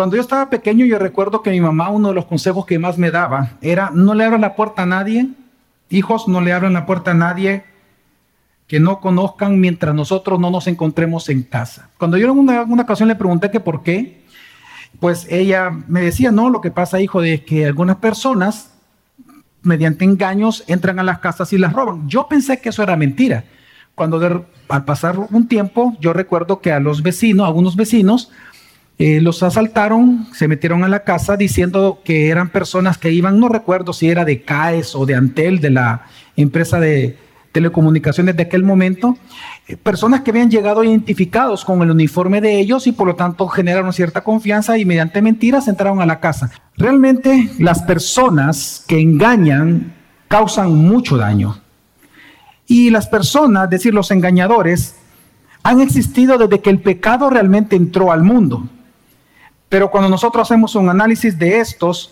Cuando yo estaba pequeño, yo recuerdo que mi mamá, uno de los consejos que más me daba era, no le abran la puerta a nadie, hijos, no le abran la puerta a nadie que no conozcan mientras nosotros no nos encontremos en casa. Cuando yo en una, una ocasión le pregunté que por qué, pues ella me decía, no, lo que pasa, hijo, es que algunas personas, mediante engaños, entran a las casas y las roban. Yo pensé que eso era mentira. Cuando al pasar un tiempo, yo recuerdo que a los vecinos, a algunos vecinos, eh, los asaltaron, se metieron a la casa diciendo que eran personas que iban, no recuerdo si era de CAES o de Antel, de la empresa de telecomunicaciones de aquel momento, eh, personas que habían llegado identificados con el uniforme de ellos y por lo tanto generaron cierta confianza y mediante mentiras entraron a la casa. Realmente las personas que engañan causan mucho daño. Y las personas, es decir, los engañadores, han existido desde que el pecado realmente entró al mundo. Pero cuando nosotros hacemos un análisis de estos,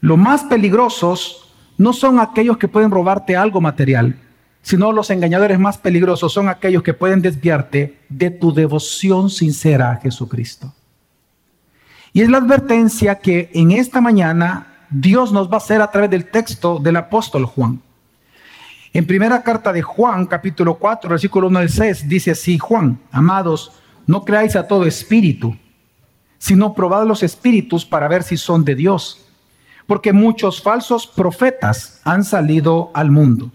los más peligrosos no son aquellos que pueden robarte algo material, sino los engañadores más peligrosos son aquellos que pueden desviarte de tu devoción sincera a Jesucristo. Y es la advertencia que en esta mañana Dios nos va a hacer a través del texto del apóstol Juan. En primera carta de Juan, capítulo 4, versículo 1 al 6, dice así, Juan, amados, no creáis a todo espíritu sino probad los espíritus para ver si son de Dios, porque muchos falsos profetas han salido al mundo.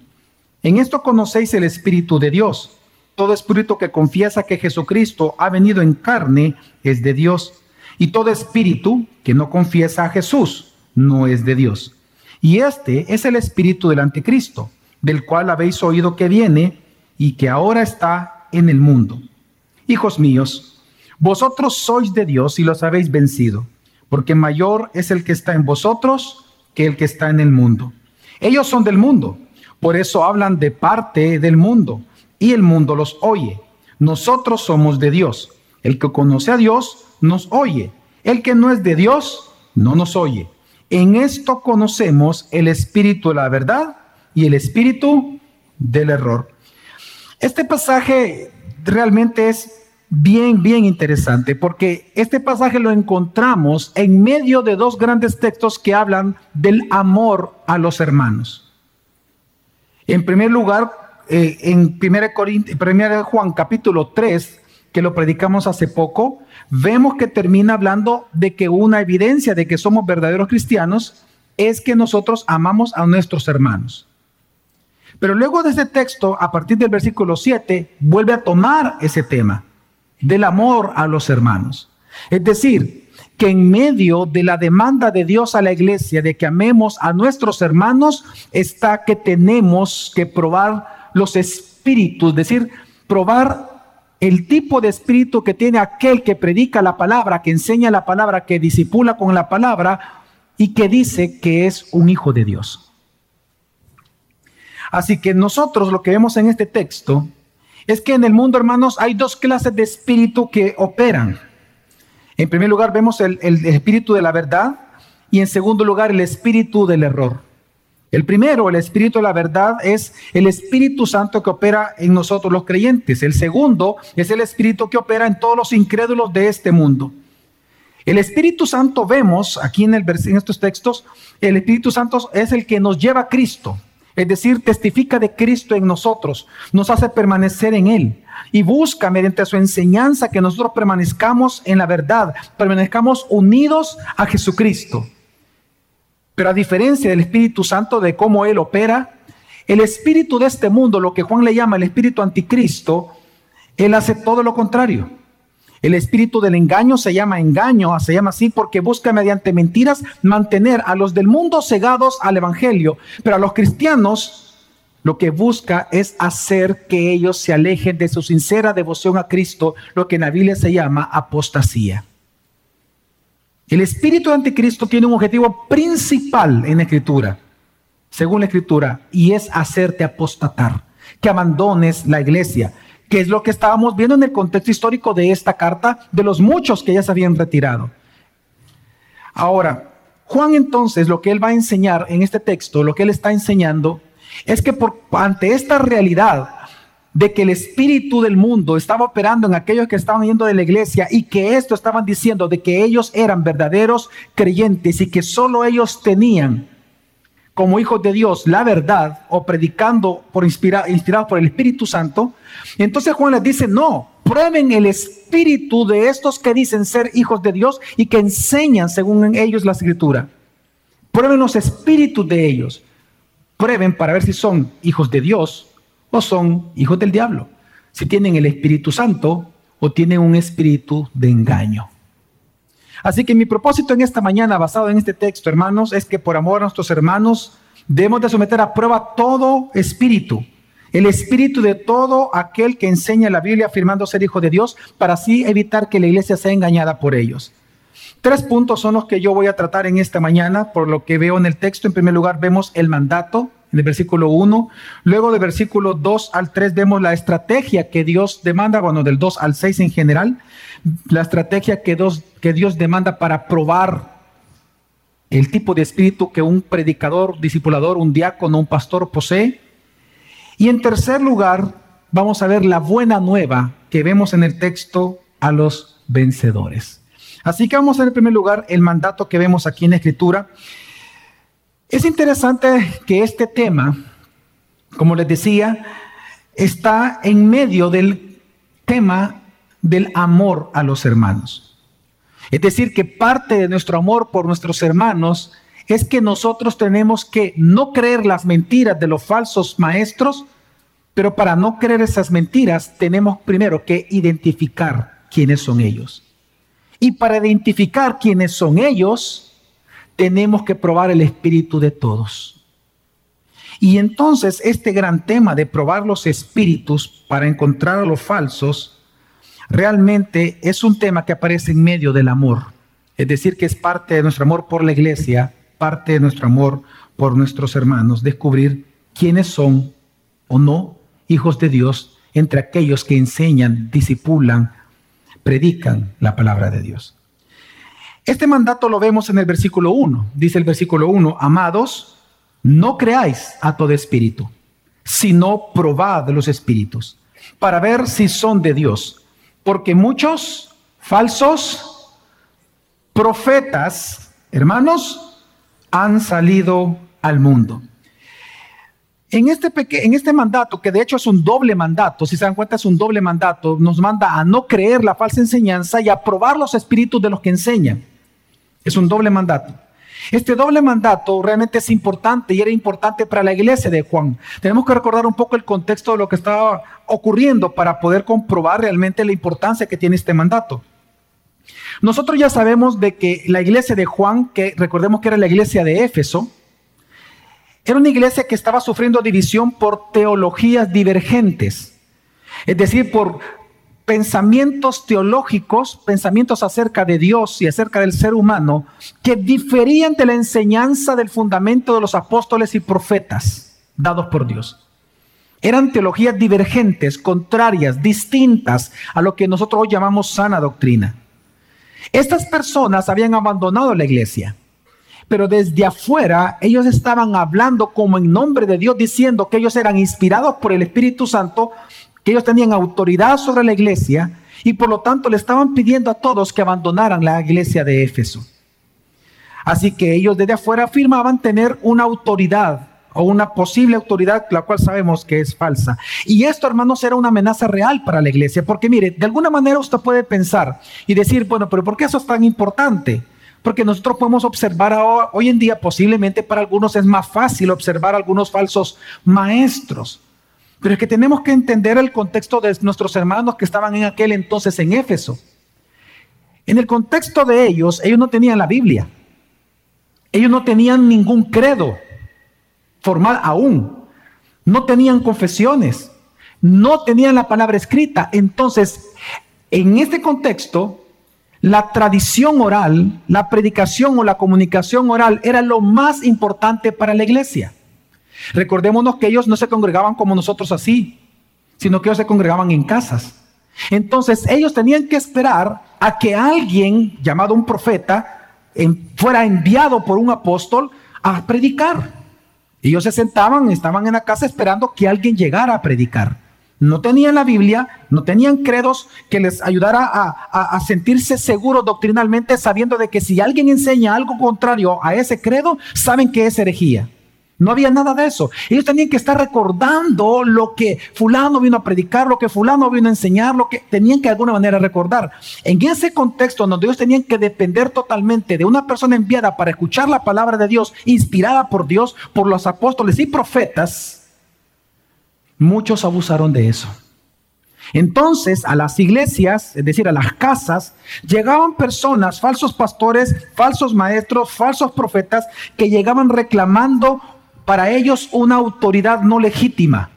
En esto conocéis el Espíritu de Dios. Todo espíritu que confiesa que Jesucristo ha venido en carne es de Dios, y todo espíritu que no confiesa a Jesús no es de Dios. Y este es el espíritu del anticristo, del cual habéis oído que viene y que ahora está en el mundo. Hijos míos, vosotros sois de Dios y los habéis vencido, porque mayor es el que está en vosotros que el que está en el mundo. Ellos son del mundo, por eso hablan de parte del mundo, y el mundo los oye. Nosotros somos de Dios. El que conoce a Dios nos oye. El que no es de Dios no nos oye. En esto conocemos el espíritu de la verdad y el espíritu del error. Este pasaje realmente es bien, bien interesante, porque este pasaje lo encontramos en medio de dos grandes textos que hablan del amor a los hermanos. En primer lugar, eh, en 1 Juan capítulo 3, que lo predicamos hace poco, vemos que termina hablando de que una evidencia de que somos verdaderos cristianos es que nosotros amamos a nuestros hermanos. Pero luego de ese texto, a partir del versículo 7, vuelve a tomar ese tema del amor a los hermanos. Es decir, que en medio de la demanda de Dios a la iglesia de que amemos a nuestros hermanos, está que tenemos que probar los espíritus, es decir, probar el tipo de espíritu que tiene aquel que predica la palabra, que enseña la palabra, que disipula con la palabra y que dice que es un hijo de Dios. Así que nosotros lo que vemos en este texto es que en el mundo, hermanos, hay dos clases de espíritu que operan. En primer lugar, vemos el, espíritu de la verdad y en segundo lugar, el espíritu del error. El primero, el espíritu de la verdad, es el Espíritu Santo que opera en nosotros los creyentes. El segundo es el espíritu que opera en todos los incrédulos de este mundo. El Espíritu Santo vemos aquí en, el, en estos textos, el Espíritu Santo es el que nos lleva a Cristo. Es decir, testifica de Cristo en nosotros, nos hace permanecer en Él y busca mediante su enseñanza que nosotros permanezcamos en la verdad, permanezcamos unidos a Jesucristo. Pero a diferencia del Espíritu Santo, de cómo Él opera, el espíritu de este mundo, lo que Juan le llama el espíritu anticristo, Él hace todo lo contrario. El espíritu del engaño se llama engaño, se llama así porque busca mediante mentiras mantener a los del mundo cegados al Evangelio, pero a los cristianos lo que busca es hacer que ellos se alejen de su sincera devoción a Cristo, lo que en la Biblia se llama apostasía. El espíritu de anticristo tiene un objetivo principal en la escritura, según la escritura, y es hacerte apostatar, que abandones la iglesia, que es lo que estábamos viendo en el contexto histórico de esta carta, de los muchos que ya se habían retirado. Ahora, Juan entonces lo que él va a enseñar en este texto, lo que él está enseñando, es que por, ante esta realidad de que el espíritu del mundo estaba operando en aquellos que estaban yendo de la iglesia y que esto estaban diciendo de que ellos eran verdaderos creyentes y que solo ellos tenían como hijos de Dios la verdad o predicando por inspirados por el Espíritu Santo, entonces Juan les dice, no, prueben el espíritu de estos que dicen ser hijos de Dios y que enseñan según ellos la escritura. Prueben los espíritus de ellos. Prueben para ver si son hijos de Dios o son hijos del diablo. Si tienen el Espíritu Santo o tienen un espíritu de engaño. Así que mi propósito en esta mañana, basado en este texto, hermanos, es que por amor a nuestros hermanos debemos de someter a prueba todo espíritu, el espíritu de todo aquel que enseña la Biblia afirmando ser hijo de Dios, para así evitar que la iglesia sea engañada por ellos. Tres puntos son los que yo voy a tratar en esta mañana, por lo que veo en el texto. En primer lugar, vemos el mandato, en el versículo 1. Luego del versículo 2 al 3 vemos la estrategia que Dios demanda, bueno, del 2 al 6 en general, la estrategia que Dios, que Dios demanda para probar el tipo de espíritu que un predicador, discipulador, un diácono, un pastor posee. Y en tercer lugar, vamos a ver la buena nueva que vemos en el texto a los vencedores. Así que vamos a ver en primer lugar el mandato que vemos aquí en escritura. Es interesante que este tema, como les decía, está en medio del tema del amor a los hermanos. Es decir, que parte de nuestro amor por nuestros hermanos es que nosotros tenemos que no creer las mentiras de los falsos maestros, pero para no creer esas mentiras tenemos primero que identificar quiénes son ellos. Y para identificar quiénes son ellos, tenemos que probar el espíritu de todos. Y entonces este gran tema de probar los espíritus para encontrar a los falsos, realmente es un tema que aparece en medio del amor. Es decir, que es parte de nuestro amor por la iglesia, parte de nuestro amor por nuestros hermanos, descubrir quiénes son o no hijos de Dios entre aquellos que enseñan, disipulan, predican la palabra de Dios. Este mandato lo vemos en el versículo 1. Dice el versículo 1, amados, no creáis a todo espíritu, sino probad los espíritus, para ver si son de Dios. Porque muchos falsos profetas, hermanos, han salido al mundo. En este, en este mandato, que de hecho es un doble mandato, si se dan cuenta es un doble mandato, nos manda a no creer la falsa enseñanza y a probar los espíritus de los que enseñan. Es un doble mandato. Este doble mandato realmente es importante y era importante para la iglesia de Juan. Tenemos que recordar un poco el contexto de lo que estaba ocurriendo para poder comprobar realmente la importancia que tiene este mandato. Nosotros ya sabemos de que la iglesia de Juan, que recordemos que era la iglesia de Éfeso, era una iglesia que estaba sufriendo división por teologías divergentes. Es decir, por pensamientos teológicos, pensamientos acerca de Dios y acerca del ser humano, que diferían de la enseñanza del fundamento de los apóstoles y profetas dados por Dios. Eran teologías divergentes, contrarias, distintas a lo que nosotros hoy llamamos sana doctrina. Estas personas habían abandonado la iglesia, pero desde afuera ellos estaban hablando como en nombre de Dios, diciendo que ellos eran inspirados por el Espíritu Santo que ellos tenían autoridad sobre la iglesia y por lo tanto le estaban pidiendo a todos que abandonaran la iglesia de Éfeso. Así que ellos desde afuera afirmaban tener una autoridad o una posible autoridad, la cual sabemos que es falsa. Y esto, hermanos, era una amenaza real para la iglesia, porque mire, de alguna manera usted puede pensar y decir, bueno, pero ¿por qué eso es tan importante? Porque nosotros podemos observar hoy en día, posiblemente para algunos es más fácil observar algunos falsos maestros. Pero es que tenemos que entender el contexto de nuestros hermanos que estaban en aquel entonces en Éfeso. En el contexto de ellos, ellos no tenían la Biblia. Ellos no tenían ningún credo formal aún. No tenían confesiones. No tenían la palabra escrita. Entonces, en este contexto, la tradición oral, la predicación o la comunicación oral era lo más importante para la iglesia. Recordémonos que ellos no se congregaban como nosotros así, sino que ellos se congregaban en casas. Entonces ellos tenían que esperar a que alguien llamado un profeta fuera enviado por un apóstol a predicar. Ellos se sentaban, estaban en la casa esperando que alguien llegara a predicar. no tenían la Biblia, no tenían credos que les ayudara a, sentirse seguros doctrinalmente, sabiendo de que si alguien enseña algo contrario a ese credo, saben que es herejía. No había nada de eso. Ellos tenían que estar recordando lo que fulano vino a predicar, lo que fulano vino a enseñar, lo que tenían que de alguna manera recordar. En ese contexto donde ellos tenían que depender totalmente de una persona enviada para escuchar la palabra de Dios, inspirada por Dios, por los apóstoles y profetas, Muchos abusaron de eso. Entonces a las iglesias, es decir, a las casas, llegaban personas, falsos pastores, falsos maestros, falsos profetas, que llegaban reclamando para ellos una autoridad no legítima.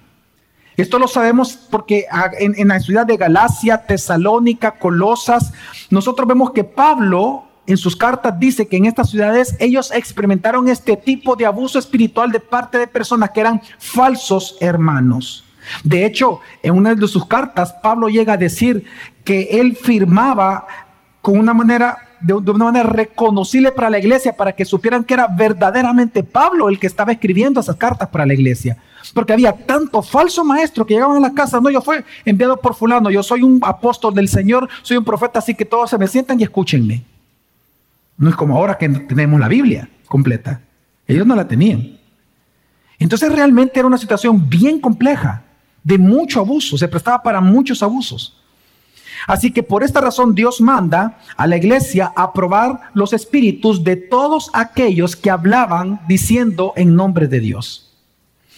Esto lo sabemos porque en, en la ciudad de Galacia, Tesalónica, Colosas, nosotros vemos que Pablo en sus cartas dice que en estas ciudades ellos experimentaron este tipo de abuso espiritual de parte de personas que eran falsos hermanos. De hecho, en una de sus cartas, Pablo llega a decir que él firmaba con una manera, de, una manera reconocible para la iglesia, para que supieran que era verdaderamente Pablo el que estaba escribiendo esas cartas para la iglesia. Porque había tanto falso maestro que llegaban a la casa, no, yo fui enviado por fulano, yo soy un apóstol del Señor, soy un profeta, así que todos se me sientan y escúchenme. No es como ahora que tenemos la Biblia completa. Ellos no la tenían. Entonces realmente era una situación bien compleja, de mucho abuso, se prestaba para muchos abusos. Así que por esta razón Dios manda a la iglesia a probar los espíritus de todos aquellos que hablaban diciendo en nombre de Dios.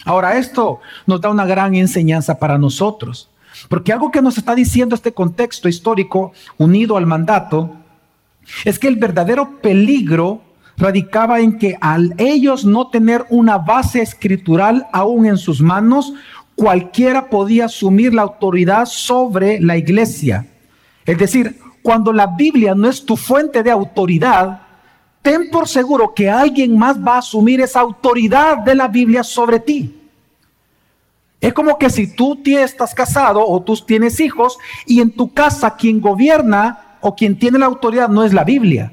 Ahora esto nos da una gran enseñanza para nosotros, porque algo que nos está diciendo este contexto histórico unido al mandato es que el verdadero peligro radicaba en que al ellos no tener una base escritural aún en sus manos, cualquiera podía asumir la autoridad sobre la iglesia. Es decir, cuando la Biblia no es tu fuente de autoridad, ten por seguro que alguien más va a asumir esa autoridad de la Biblia sobre ti. Es como que si tú estás casado o tú tienes hijos y en tu casa quien gobierna o quien tiene la autoridad no es la Biblia.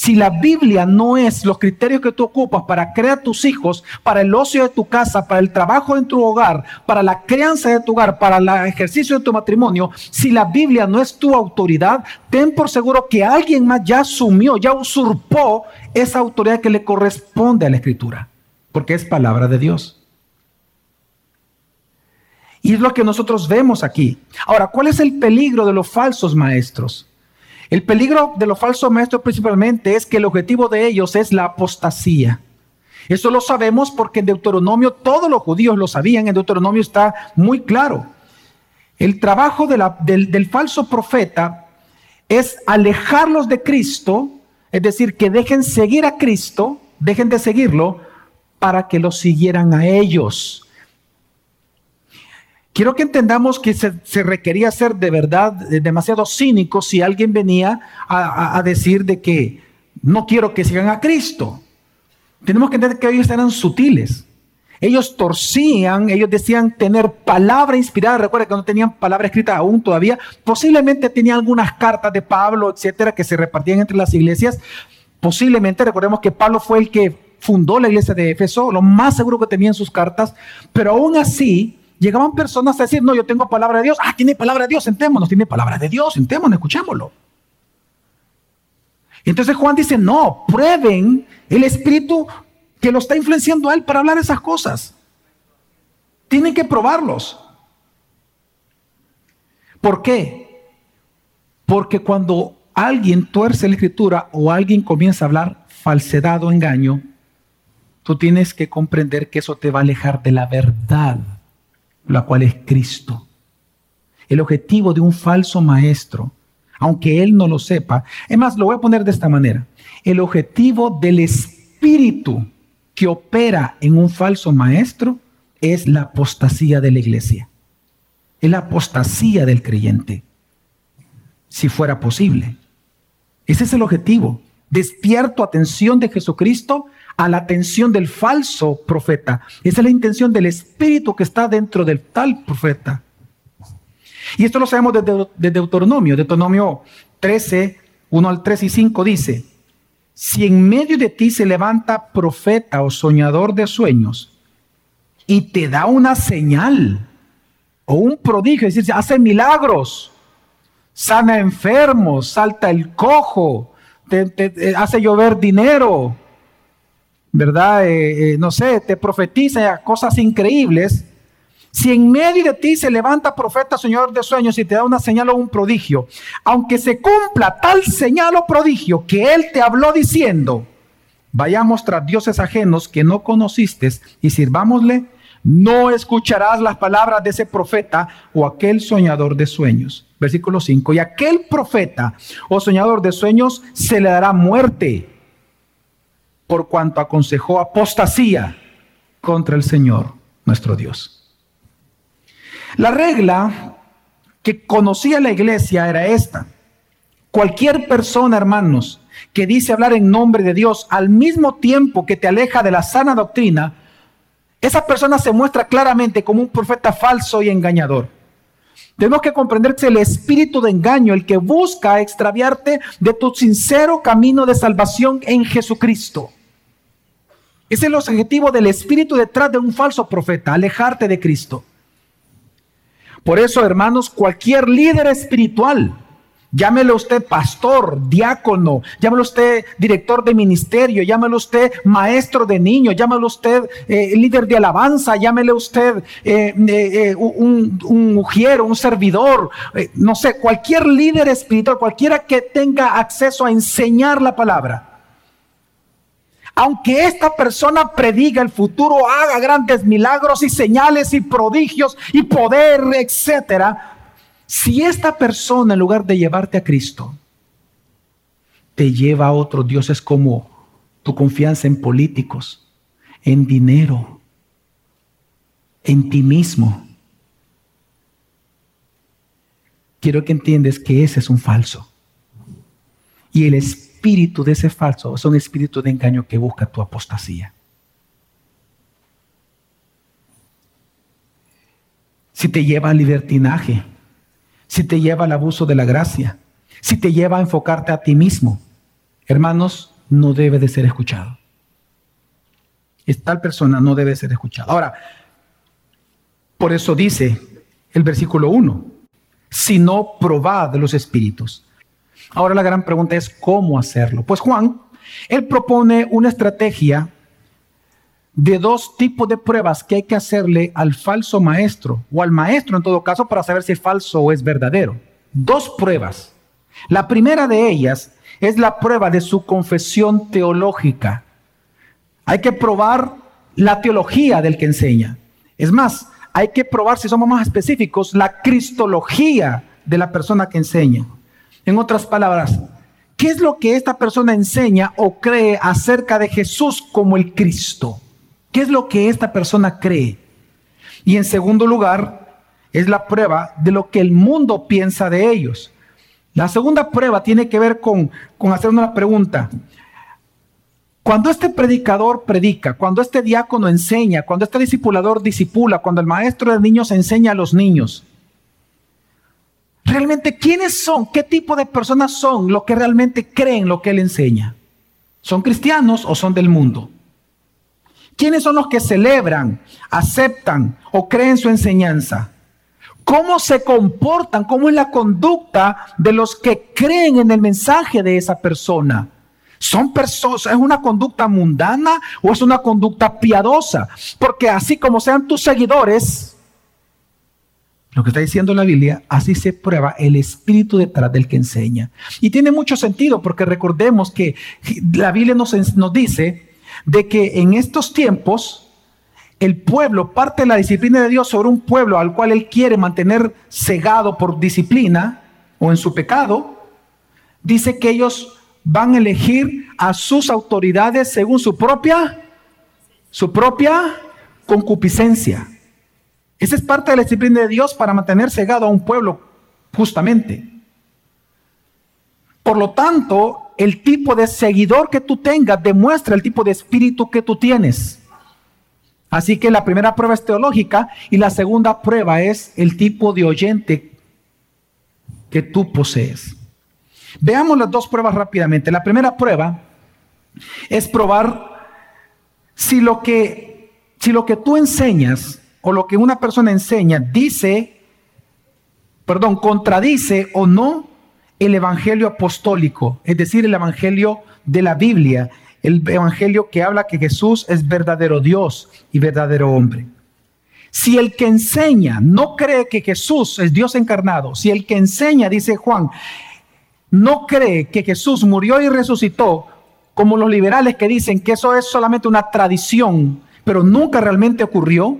Si la Biblia no es los criterios que tú ocupas para crear tus hijos, para el ocio de tu casa, para el trabajo en tu hogar, para la crianza de tu hogar, para el ejercicio de tu matrimonio, si la Biblia no es tu autoridad, ten por seguro que alguien más ya asumió, ya usurpó esa autoridad que le corresponde a la escritura, porque es palabra de Dios. Y es lo que nosotros vemos aquí. Ahora, ¿cuál es el peligro de los falsos maestros? El peligro de los falsos maestros principalmente es que el objetivo de ellos es la apostasía. Eso lo sabemos porque en Deuteronomio todos los judíos lo sabían, en Deuteronomio está muy claro. El trabajo del, del falso profeta es alejarlos de Cristo, es decir, que dejen seguir a Cristo, dejen de seguirlo, para que lo siguieran a ellos. Quiero que entendamos que se, requería ser de verdad demasiado cínico si alguien venía a, decir de que no quiero que sigan a Cristo. Tenemos que entender que ellos eran sutiles. Ellos torcían, ellos decían tener palabra inspirada. Recuerda que no tenían palabra escrita aún todavía. Posiblemente tenían algunas cartas de Pablo, etcétera, que se repartían entre las iglesias. Posiblemente, recordemos que Pablo fue el que fundó la iglesia de Éfeso, lo más seguro que tenían sus cartas, pero aún así llegaban personas a decir, no, yo tengo palabra de Dios. Ah, tiene palabra de Dios, sentémonos, tiene palabra de Dios, sentémonos, escuchémoslo. Entonces Juan dice, no, prueben el espíritu que lo está influenciando a él para hablar esas cosas. Tienen que probarlos. ¿Por qué? Porque cuando alguien tuerce la escritura o alguien comienza a hablar falsedad o engaño, tú tienes que comprender que eso te va a alejar de la verdad la cual es Cristo. El objetivo de un falso maestro, aunque él no lo sepa, es más, lo voy a poner de esta manera, el objetivo del espíritu que opera en un falso maestro es la apostasía de la iglesia, es la apostasía del creyente, si fuera posible. Ese es el objetivo. Despierto atención de Jesucristo a la atención del falso profeta. Esa es la intención del espíritu que está dentro del tal profeta. Y esto lo sabemos desde, de Deuteronomio. Deuteronomio 13, 1 al 3 y 5 dice, si en medio de ti se levanta profeta o soñador de sueños y te da una señal o un prodigio, es decir, hace milagros, sana enfermos, salta el cojo, te, hace llover dinero, ¿verdad? Eh, eh, no sé, te profetiza cosas increíbles. Si en medio de ti se levanta profeta, señor de sueños, y te da una señal o un prodigio, aunque se cumpla tal señal o prodigio que él te habló diciendo, vayamos tras dioses ajenos que no conociste y sirvámosle, no escucharás las palabras de ese profeta o aquel soñador de sueños. Versículo 5. Y aquel profeta o soñador de sueños se le dará muerte por cuanto aconsejó apostasía contra el Señor nuestro Dios. La regla que conocía la iglesia era esta. Cualquier persona, hermanos, que dice hablar en nombre de Dios al mismo tiempo que te aleja de la sana doctrina, esa persona se muestra claramente como un profeta falso y engañador. Tenemos que comprender que es el espíritu de engaño el que busca extraviarte de tu sincero camino de salvación en Jesucristo. Es el objetivo del espíritu detrás de un falso profeta, alejarte de Cristo. Por eso, hermanos, cualquier líder espiritual Llámelo usted pastor, diácono, llámelo usted director de ministerio, llámelo usted maestro de niños, llámelo usted eh, líder de alabanza, llámelo usted eh, eh, un, un un servidor, no sé, cualquier líder espiritual, cualquiera que tenga acceso a enseñar la palabra. Aunque esta persona prediga el futuro, haga grandes milagros y señales y prodigios y poder, etcétera, si esta persona, en lugar de llevarte a Cristo, te lleva a otros dioses como tu confianza en políticos, en dinero, en ti mismo, quiero que entiendas que ese es un falso. Y el espíritu de ese falso es un espíritu de engaño que busca tu apostasía. Si te lleva al libertinaje, si te lleva al abuso de la gracia, si te lleva a enfocarte a ti mismo, hermanos, no debe de ser escuchado. Tal persona no debe ser escuchada. Ahora, por eso dice el versículo 1, si no probad los espíritus. Ahora la gran pregunta es cómo hacerlo. Pues Juan, él propone una estrategia de dos tipos de pruebas que hay que hacerle al falso maestro o al maestro en todo caso para saber si es falso o es verdadero. Dos pruebas. La primera de ellas es la prueba de su confesión teológica. Hay que probar la teología del que enseña. Es más, hay que probar, si somos más específicos, la cristología de la persona que enseña. En otras palabras, ¿qué es lo que esta persona enseña o cree acerca de Jesús como el Cristo? ¿Qué es lo que esta persona cree? Y en segundo lugar, es la prueba de lo que el mundo piensa de ellos. La segunda prueba tiene que ver con, con hacer una pregunta. Cuando este predicador predica, cuando este diácono enseña, cuando este discipulador disipula, cuando el maestro de niños enseña a los niños, realmente quiénes son, qué tipo de personas son los que realmente creen lo que él enseña. ¿Son cristianos o son del mundo? ¿Quiénes son los que celebran, aceptan o creen su enseñanza? ¿Cómo se comportan? ¿Cómo es la conducta de los que creen en el mensaje de esa persona? ¿Son personas, es una conducta mundana o es una conducta piadosa? Porque así como sean tus seguidores, lo que está diciendo la Biblia, así se prueba el espíritu detrás del que enseña. Y tiene mucho sentido porque recordemos que la Biblia nos, dice de que en estos tiempos el pueblo, parte de la disciplina de Dios sobre un pueblo al cual Él quiere mantener cegado por disciplina o en su pecado, dice que ellos van a elegir a sus autoridades según su propia, su propia concupiscencia. Esa es parte de la disciplina de Dios para mantener cegado a un pueblo, justamente. Por lo tanto, el tipo de seguidor que tú tengas demuestra el tipo de espíritu que tú tienes. Así que la primera prueba es teológica y la segunda prueba es el tipo de oyente que tú posees. Veamos las dos pruebas rápidamente. La primera prueba es probar si lo que, si lo que tú enseñas o lo que una persona enseña dice perdón, contradice o no el evangelio apostólico, es decir, el evangelio de la Biblia, el evangelio que habla que Jesús es verdadero Dios y verdadero hombre. Si el que enseña no cree que Jesús es Dios encarnado, si el que enseña, dice Juan, no cree que Jesús murió y resucitó, como los liberales que dicen que eso es solamente una tradición, pero nunca realmente ocurrió,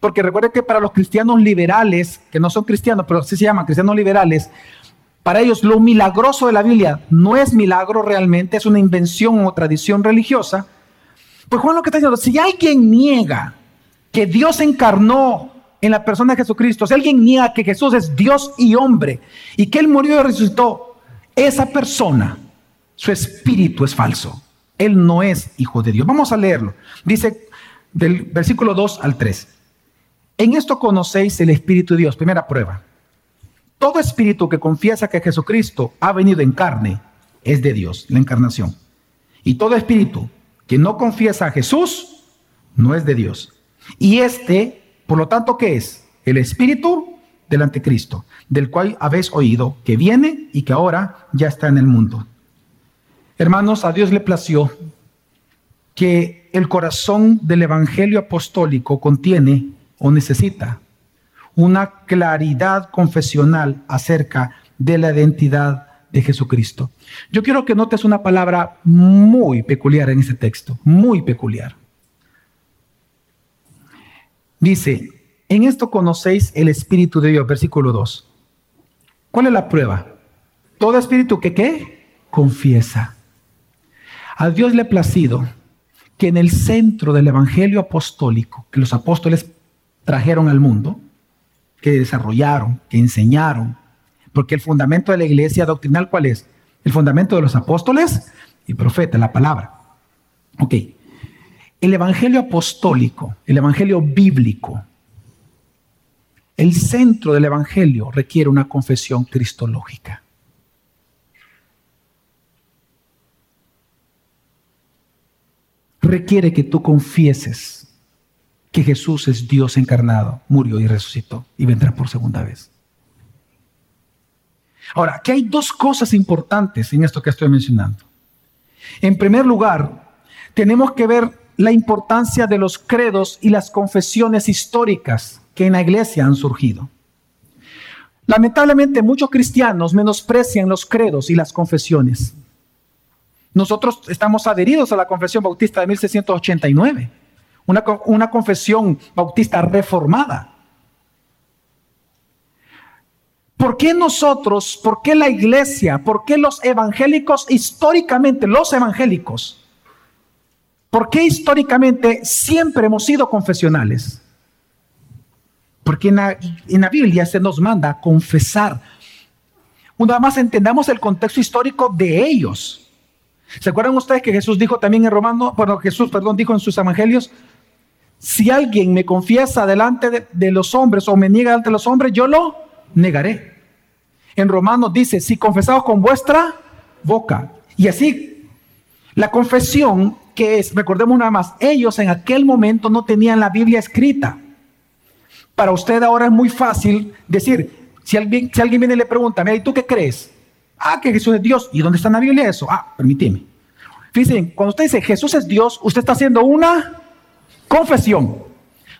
porque recuerde que para los cristianos liberales, que no son cristianos, pero así se llaman cristianos liberales, para ellos lo milagroso de la Biblia no es milagro realmente, es una invención o tradición religiosa. Pues Juan lo que está diciendo, si alguien niega que Dios encarnó en la persona de Jesucristo, si alguien niega que Jesús es Dios y hombre y que Él murió y resucitó, esa persona, su espíritu es falso. Él no es hijo de Dios. Vamos a leerlo. Dice del versículo 2 al 3. En esto conocéis el Espíritu de Dios. Primera prueba. Todo espíritu que confiesa que Jesucristo ha venido en carne es de Dios, la encarnación. Y todo espíritu que no confiesa a Jesús no es de Dios. Y este, por lo tanto, ¿qué es? El espíritu del anticristo, del cual habéis oído que viene y que ahora ya está en el mundo. Hermanos, a Dios le plació que el corazón del evangelio apostólico contiene o necesita una claridad confesional acerca de la identidad de Jesucristo. Yo quiero que notes una palabra muy peculiar en ese texto, muy peculiar. Dice, en esto conocéis el Espíritu de Dios, versículo 2. ¿Cuál es la prueba? Todo espíritu que qué? Confiesa. A Dios le ha placido que en el centro del Evangelio apostólico que los apóstoles trajeron al mundo, que desarrollaron, que enseñaron. Porque el fundamento de la iglesia doctrinal, ¿cuál es? El fundamento de los apóstoles y profetas, la palabra. Ok. El evangelio apostólico, el evangelio bíblico, el centro del evangelio requiere una confesión cristológica. Requiere que tú confieses que Jesús es Dios encarnado, murió y resucitó y vendrá por segunda vez. Ahora, aquí hay dos cosas importantes en esto que estoy mencionando. En primer lugar, tenemos que ver la importancia de los credos y las confesiones históricas que en la iglesia han surgido. Lamentablemente muchos cristianos menosprecian los credos y las confesiones. Nosotros estamos adheridos a la Confesión Bautista de 1689 una, confesión bautista reformada. ¿Por qué nosotros, por qué la iglesia, por qué los evangélicos históricamente, los evangélicos, por qué históricamente siempre hemos sido confesionales? Porque en la, en la Biblia se nos manda a confesar. Una más entendamos el contexto histórico de ellos. ¿Se acuerdan ustedes que Jesús dijo también en Romano, bueno, Jesús, perdón, dijo en sus evangelios, si alguien me confiesa delante de, los hombres o me niega delante de los hombres, yo lo negaré. En Romanos dice, si confesamos con vuestra boca. Y así, la confesión que es, recordemos nada más, ellos en aquel momento no tenían la Biblia escrita. Para usted ahora es muy fácil decir, si alguien, si alguien viene y le pregunta, ¿y tú qué crees? Ah, que Jesús es Dios. ¿Y dónde está en la Biblia eso? Ah, permíteme. Fíjense, cuando usted dice Jesús es Dios, usted está haciendo una confesión.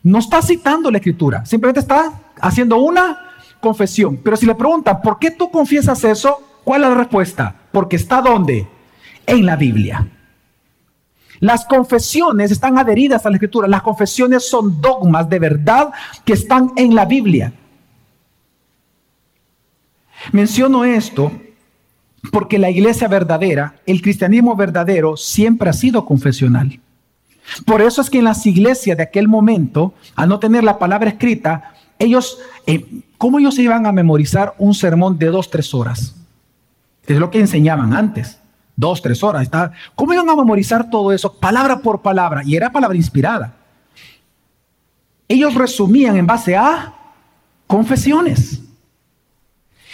No está citando la escritura, simplemente está haciendo una confesión. Pero si le preguntan, ¿por qué tú confiesas eso? ¿Cuál es la respuesta? Porque está donde? En la Biblia. Las confesiones están adheridas a la escritura. Las confesiones son dogmas de verdad que están en la Biblia. Menciono esto porque la iglesia verdadera, el cristianismo verdadero, siempre ha sido confesional. Por eso es que en las iglesias de aquel momento, al no tener la palabra escrita, ellos, eh, ¿cómo ellos se iban a memorizar un sermón de dos, tres horas? Es lo que enseñaban antes, dos, tres horas. ¿Cómo iban a memorizar todo eso, palabra por palabra? Y era palabra inspirada. Ellos resumían en base a confesiones.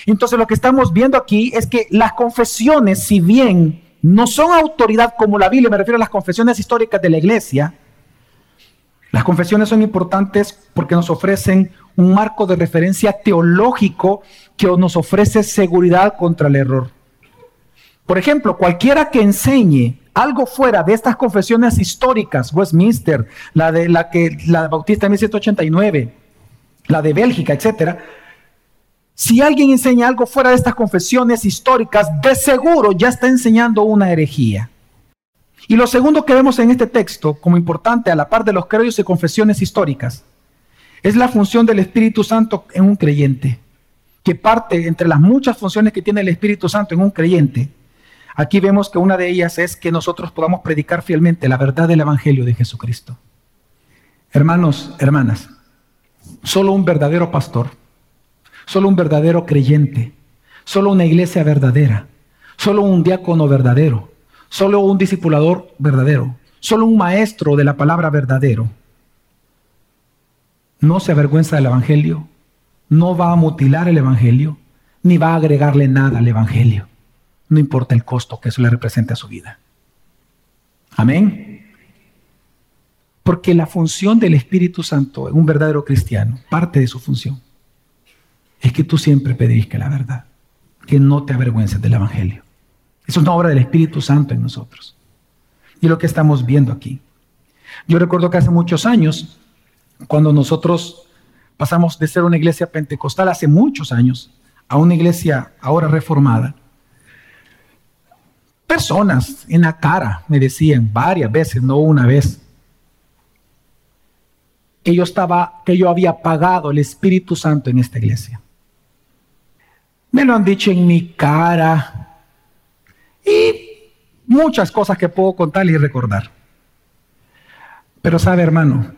Entonces lo que estamos viendo aquí es que las confesiones, si bien no son autoridad como la Biblia, me refiero a las confesiones históricas de la iglesia. Las confesiones son importantes porque nos ofrecen un marco de referencia teológico que nos ofrece seguridad contra el error. Por ejemplo, cualquiera que enseñe algo fuera de estas confesiones históricas, Westminster, la de la que la Bautista de 1789, la de Bélgica, etcétera, si alguien enseña algo fuera de estas confesiones históricas, de seguro ya está enseñando una herejía. Y lo segundo que vemos en este texto, como importante a la par de los credos y confesiones históricas, es la función del Espíritu Santo en un creyente, que parte entre las muchas funciones que tiene el Espíritu Santo en un creyente. Aquí vemos que una de ellas es que nosotros podamos predicar fielmente la verdad del Evangelio de Jesucristo. Hermanos, hermanas, solo un verdadero pastor, solo un verdadero creyente, solo una iglesia verdadera, solo un diácono verdadero, solo un discipulador verdadero, solo un maestro de la palabra verdadero, no se avergüenza del Evangelio, no va a mutilar el Evangelio, ni va a agregarle nada al Evangelio, no importa el costo que eso le represente a su vida. Amén. Porque la función del Espíritu Santo en un verdadero cristiano, parte de su función, es que tú siempre pedisques la verdad, que no te avergüences del Evangelio. Es una obra del Espíritu Santo en nosotros. Y lo que estamos viendo aquí. Yo recuerdo que hace muchos años, cuando nosotros pasamos de ser una iglesia pentecostal hace muchos años a una iglesia ahora reformada, personas en la cara me decían varias veces, no una vez, que yo estaba, que yo había pagado el Espíritu Santo en esta iglesia. Me lo han dicho en mi cara, y muchas cosas que puedo contar y recordar. Pero sabe, hermano,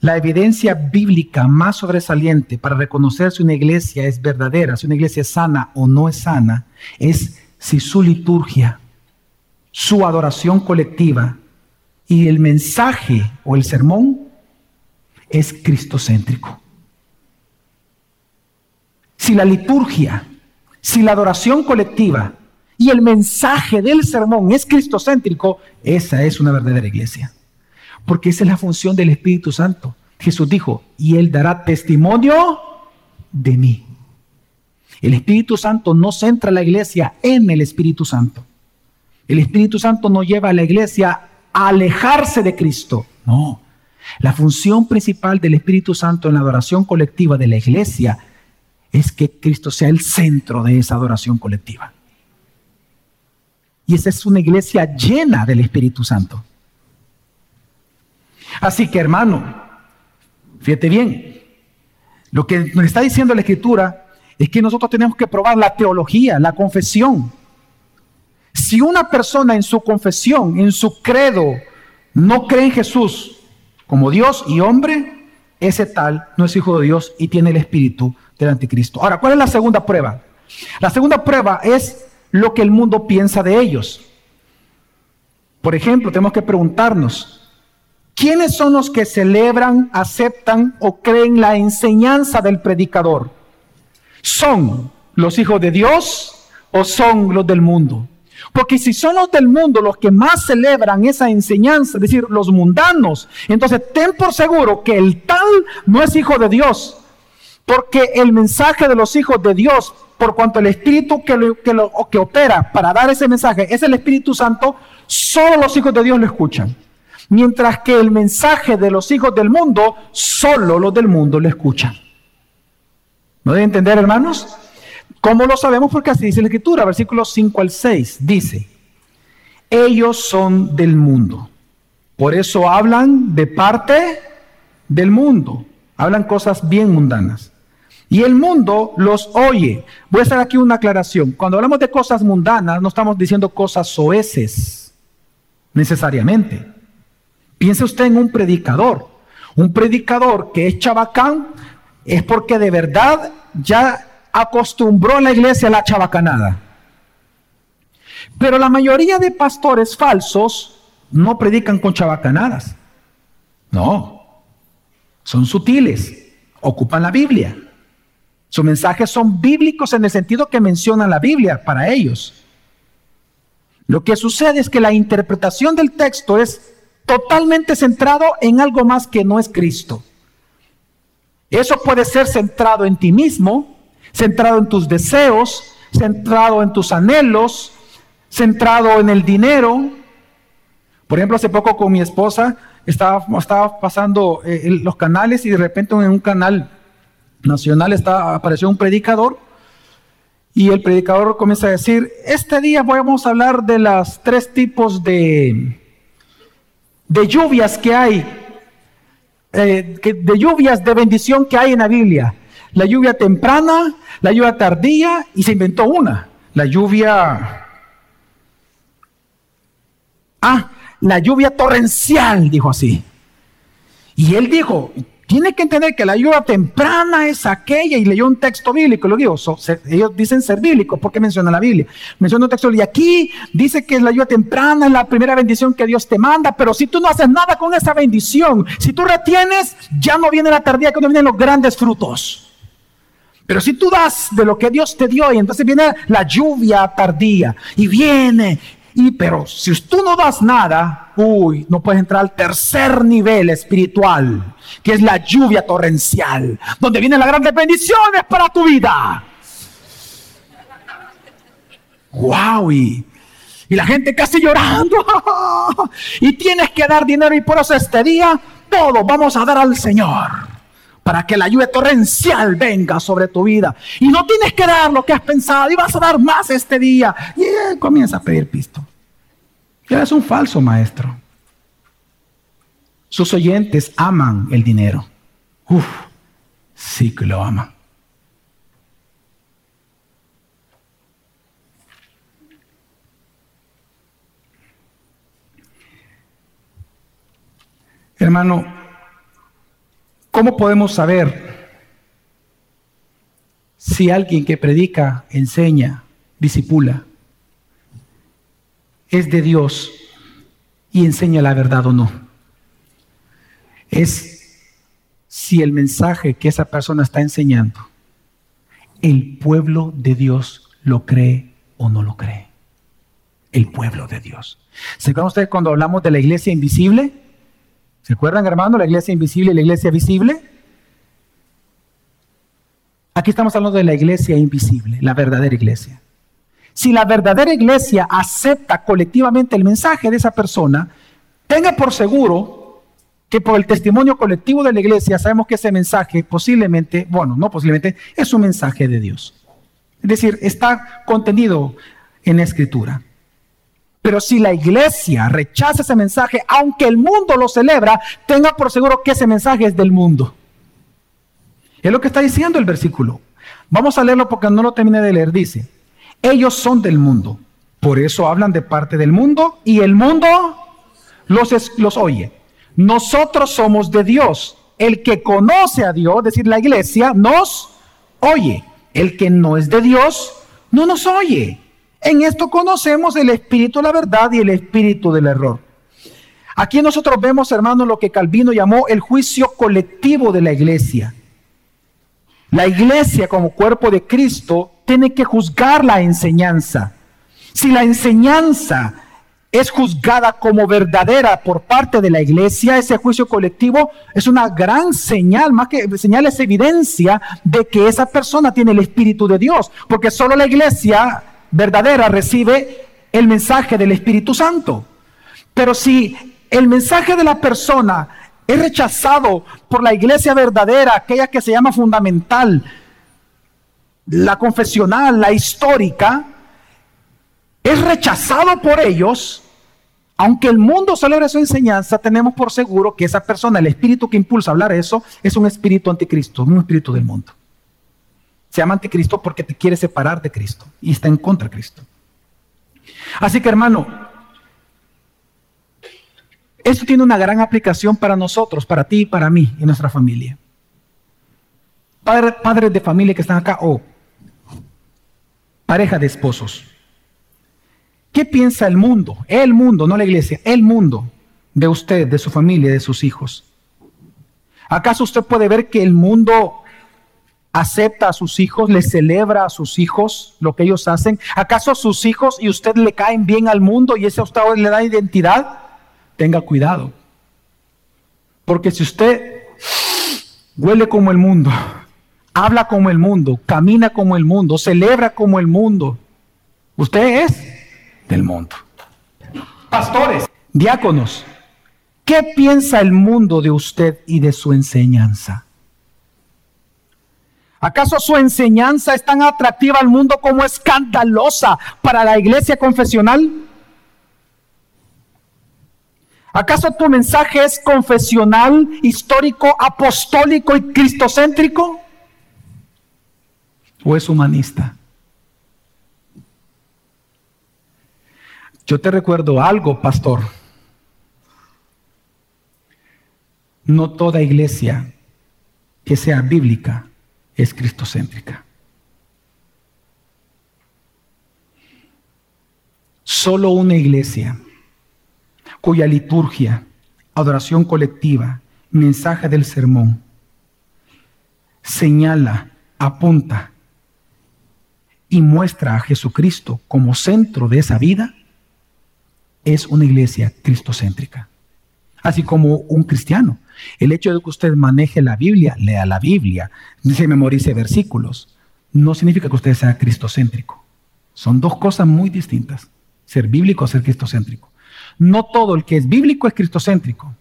la evidencia bíblica más sobresaliente para reconocer si una iglesia es verdadera, si una iglesia es sana o no es sana, es si su liturgia, su adoración colectiva y el mensaje o el sermón es cristocéntrico. Si la liturgia, si la adoración colectiva y el mensaje del sermón es cristocéntrico, esa es una verdadera iglesia. Porque esa es la función del Espíritu Santo. Jesús dijo, y Él dará testimonio de mí. El Espíritu Santo no centra la iglesia en el Espíritu Santo. El Espíritu Santo no lleva a la iglesia a alejarse de Cristo. No. La función principal del Espíritu Santo en la adoración colectiva de la iglesia es que Cristo sea el centro de esa adoración colectiva. Y esa es una iglesia llena del Espíritu Santo. Así que hermano, fíjate bien, lo que nos está diciendo la Escritura es que nosotros tenemos que probar la teología, la confesión. Si una persona en su confesión, en su credo, no cree en Jesús como Dios y hombre, ese tal no es hijo de Dios y tiene el espíritu del anticristo. Ahora, ¿cuál es la segunda prueba? La segunda prueba es lo que el mundo piensa de ellos. Por ejemplo, tenemos que preguntarnos, ¿quiénes son los que celebran, aceptan o creen la enseñanza del predicador? ¿Son los hijos de Dios o son los del mundo? Porque si son los del mundo los que más celebran esa enseñanza, es decir, los mundanos, entonces ten por seguro que el tal no es hijo de Dios. Porque el mensaje de los hijos de Dios por cuanto el Espíritu que, que, opera para dar ese mensaje es el Espíritu Santo, solo los hijos de Dios lo escuchan. Mientras que el mensaje de los hijos del mundo, solo los del mundo lo escuchan. ¿No deben entender, hermanos? ¿Cómo lo sabemos? Porque así dice la Escritura, versículos 5 al 6, dice, ellos son del mundo. Por eso hablan de parte del mundo. Hablan cosas bien mundanas. Y el mundo los oye. Voy a hacer aquí una aclaración. Cuando hablamos de cosas mundanas, no estamos diciendo cosas soeces, necesariamente. Piense usted en un predicador. Un predicador que es chabacán es porque de verdad ya acostumbró la iglesia a la chabacanada. Pero la mayoría de pastores falsos no predican con chabacanadas. No, son sutiles, ocupan la Biblia. Sus mensajes son bíblicos en el sentido que menciona la Biblia para ellos. Lo que sucede es que la interpretación del texto es totalmente centrado en algo más que no es Cristo. Eso puede ser centrado en ti mismo, centrado en tus deseos, centrado en tus anhelos, centrado en el dinero. Por ejemplo, hace poco con mi esposa estaba, pasando eh, los canales y de repente en un canal nacional apareció un predicador y el predicador comienza a decir, este día vamos a hablar de las tres tipos de, de lluvias que hay, eh, de lluvias de bendición que hay en la Biblia. La lluvia temprana, la lluvia tardía y se inventó una, la lluvia... Ah, la lluvia torrencial, dijo así. Y él dijo, tiene que entender que la lluvia temprana es aquella, y leyó un texto bíblico, lo digo, ellos dicen ser bíblicos, porque menciona la Biblia. Menciona un texto, y aquí dice que la lluvia temprana es la primera bendición que Dios te manda, pero si tú no haces nada con esa bendición, si tú retienes, ya no viene la tardía, cuando vienen los grandes frutos. Pero si tú das de lo que Dios te dio, y entonces viene la lluvia tardía, y viene, y pero si tú no das nada, uy, no puedes entrar al tercer nivel espiritual, que es la lluvia torrencial, donde vienen las grandes bendiciones para tu vida. Wow, y, y la gente casi llorando. y tienes que dar dinero y por eso este día todo vamos a dar al Señor para que la lluvia torrencial venga sobre tu vida. Y no tienes que dar lo que has pensado y vas a dar más este día. Y él comienza a pedir pisto. Él es un falso maestro. Sus oyentes aman el dinero. Uf, sí que lo aman. Hermano, ¿cómo podemos saber si alguien que predica, enseña, disipula, es de Dios y enseña la verdad o no? es si el mensaje que esa persona está enseñando, el pueblo de Dios lo cree o no lo cree. El pueblo de Dios. ¿Se acuerdan ustedes cuando hablamos de la iglesia invisible? ¿Se acuerdan, hermano, la iglesia invisible y la iglesia visible? Aquí estamos hablando de la iglesia invisible, la verdadera iglesia. Si la verdadera iglesia acepta colectivamente el mensaje de esa persona, tenga por seguro que por el testimonio colectivo de la iglesia sabemos que ese mensaje posiblemente, bueno, no posiblemente, es un mensaje de Dios. Es decir, está contenido en la escritura. Pero si la iglesia rechaza ese mensaje, aunque el mundo lo celebra, tenga por seguro que ese mensaje es del mundo. Es lo que está diciendo el versículo. Vamos a leerlo porque no lo terminé de leer. Dice, ellos son del mundo. Por eso hablan de parte del mundo y el mundo los, los oye. Nosotros somos de Dios. El que conoce a Dios, es decir, la iglesia, nos oye. El que no es de Dios, no nos oye. En esto conocemos el espíritu de la verdad y el espíritu del error. Aquí nosotros vemos, hermanos, lo que Calvino llamó el juicio colectivo de la iglesia. La iglesia como cuerpo de Cristo tiene que juzgar la enseñanza. Si la enseñanza es juzgada como verdadera por parte de la iglesia, ese juicio colectivo es una gran señal, más que señal es evidencia de que esa persona tiene el Espíritu de Dios, porque solo la iglesia verdadera recibe el mensaje del Espíritu Santo. Pero si el mensaje de la persona es rechazado por la iglesia verdadera, aquella que se llama fundamental, la confesional, la histórica, es rechazado por ellos, aunque el mundo celebre su enseñanza, tenemos por seguro que esa persona, el espíritu que impulsa a hablar eso, es un espíritu anticristo, un espíritu del mundo. Se llama anticristo porque te quiere separar de Cristo y está en contra de Cristo. Así que hermano, esto tiene una gran aplicación para nosotros, para ti para mí y nuestra familia. padres de familia que están acá o pareja de esposos. ¿Qué piensa el mundo? El mundo, no la iglesia, el mundo de usted, de su familia, de sus hijos. ¿Acaso usted puede ver que el mundo acepta a sus hijos, le celebra a sus hijos lo que ellos hacen? ¿Acaso sus hijos y usted le caen bien al mundo y ese a usted le da identidad? tenga cuidado. Porque si usted huele como el mundo, habla como el mundo, camina como el mundo, celebra como el mundo, usted es del mundo. Pastores, diáconos, ¿qué piensa el mundo de usted y de su enseñanza? ¿Acaso su enseñanza es tan atractiva al mundo como escandalosa para la iglesia confesional? ¿Acaso tu mensaje es confesional, histórico, apostólico y cristocéntrico? ¿O es humanista? Yo te recuerdo algo, pastor. No toda iglesia que sea bíblica es cristocéntrica. Solo una iglesia cuya liturgia, adoración colectiva, mensaje del sermón, señala, apunta y muestra a Jesucristo como centro de esa vida, es una iglesia cristocéntrica. Así como un cristiano. El hecho de que usted maneje la Biblia, lea la Biblia, se memorice versículos, no significa que usted sea cristocéntrico. Son dos cosas muy distintas. Ser bíblico o ser cristocéntrico. No todo el que es bíblico es cristocéntrico,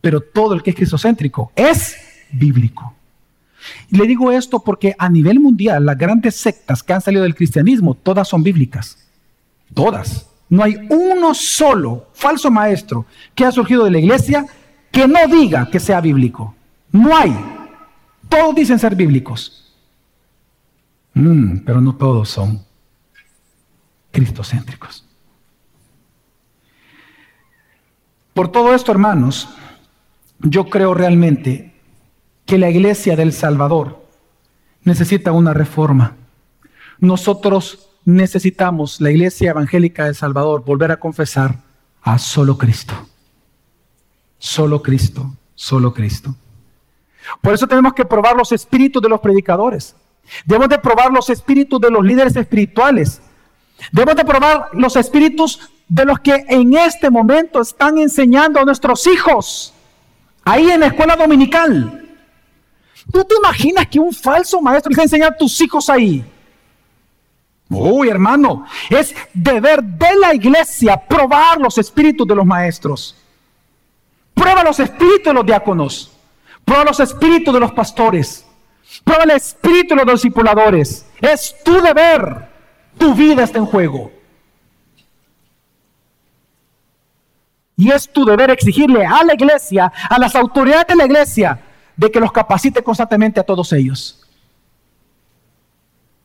pero todo el que es cristocéntrico es bíblico. Y le digo esto porque a nivel mundial las grandes sectas que han salido del cristianismo, todas son bíblicas. Todas. No hay uno solo falso maestro que ha surgido de la iglesia que no diga que sea bíblico. No hay. Todos dicen ser bíblicos. Mm, pero no todos son cristocéntricos. Por todo esto, hermanos, yo creo realmente que la iglesia del Salvador necesita una reforma. Nosotros necesitamos, la iglesia evangélica del Salvador, volver a confesar a solo Cristo. Solo Cristo, solo Cristo. Por eso tenemos que probar los espíritus de los predicadores. Debemos de probar los espíritus de los líderes espirituales. Debemos de probar los espíritus de los que en este momento están enseñando a nuestros hijos, ahí en la escuela dominical. ¿Tú te imaginas que un falso maestro les va a enseñar a tus hijos ahí? Uy, hermano, es deber de la iglesia probar los espíritus de los maestros. Prueba los espíritus de los diáconos. Prueba los espíritus de los pastores. Prueba el espíritu de los discipuladores. Es tu deber. Tu vida está en juego. Y es tu deber exigirle a la iglesia, a las autoridades de la iglesia, de que los capacite constantemente a todos ellos.